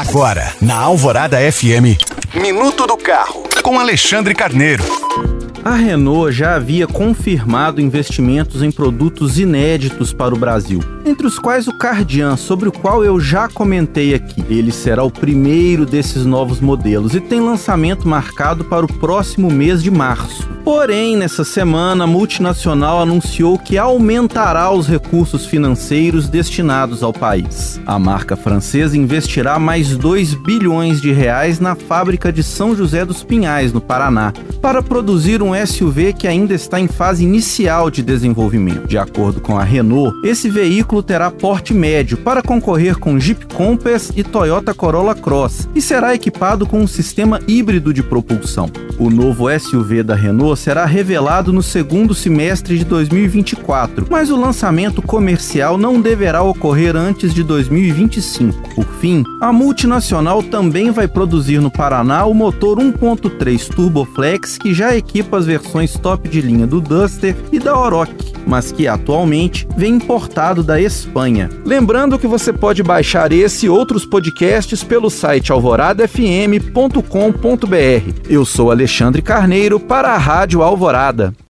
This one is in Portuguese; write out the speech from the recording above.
Agora, na Alvorada FM, Minuto do Carro, com Alexandre Carneiro. A Renault já havia confirmado investimentos em produtos inéditos para o Brasil, entre os quais o Cardian, sobre o qual eu já comentei aqui. Ele será o primeiro desses novos modelos e tem lançamento marcado para o próximo mês de março. Porém, nessa semana, a multinacional anunciou que aumentará os recursos financeiros destinados ao país. A marca francesa investirá mais 2 bilhões de reais na fábrica de São José dos Pinhais, no Paraná, para produzir um SUV que ainda está em fase inicial de desenvolvimento. De acordo com a Renault, esse veículo terá porte médio para concorrer com Jeep Compass e Toyota Corolla Cross e será equipado com um sistema híbrido de propulsão. O novo SUV da Renault será revelado no segundo semestre de 2024, mas o lançamento comercial não deverá ocorrer antes de 2025. Por fim, a multinacional também vai produzir no Paraná o motor 1.3 Turboflex que já equipa as versões top de linha do Duster e da Oroch, mas que atualmente vem importado da Espanha. Lembrando que você pode baixar esse e outros podcasts pelo site alvoradafm.com.br. Eu sou Alexandre Carneiro para a Alvorada.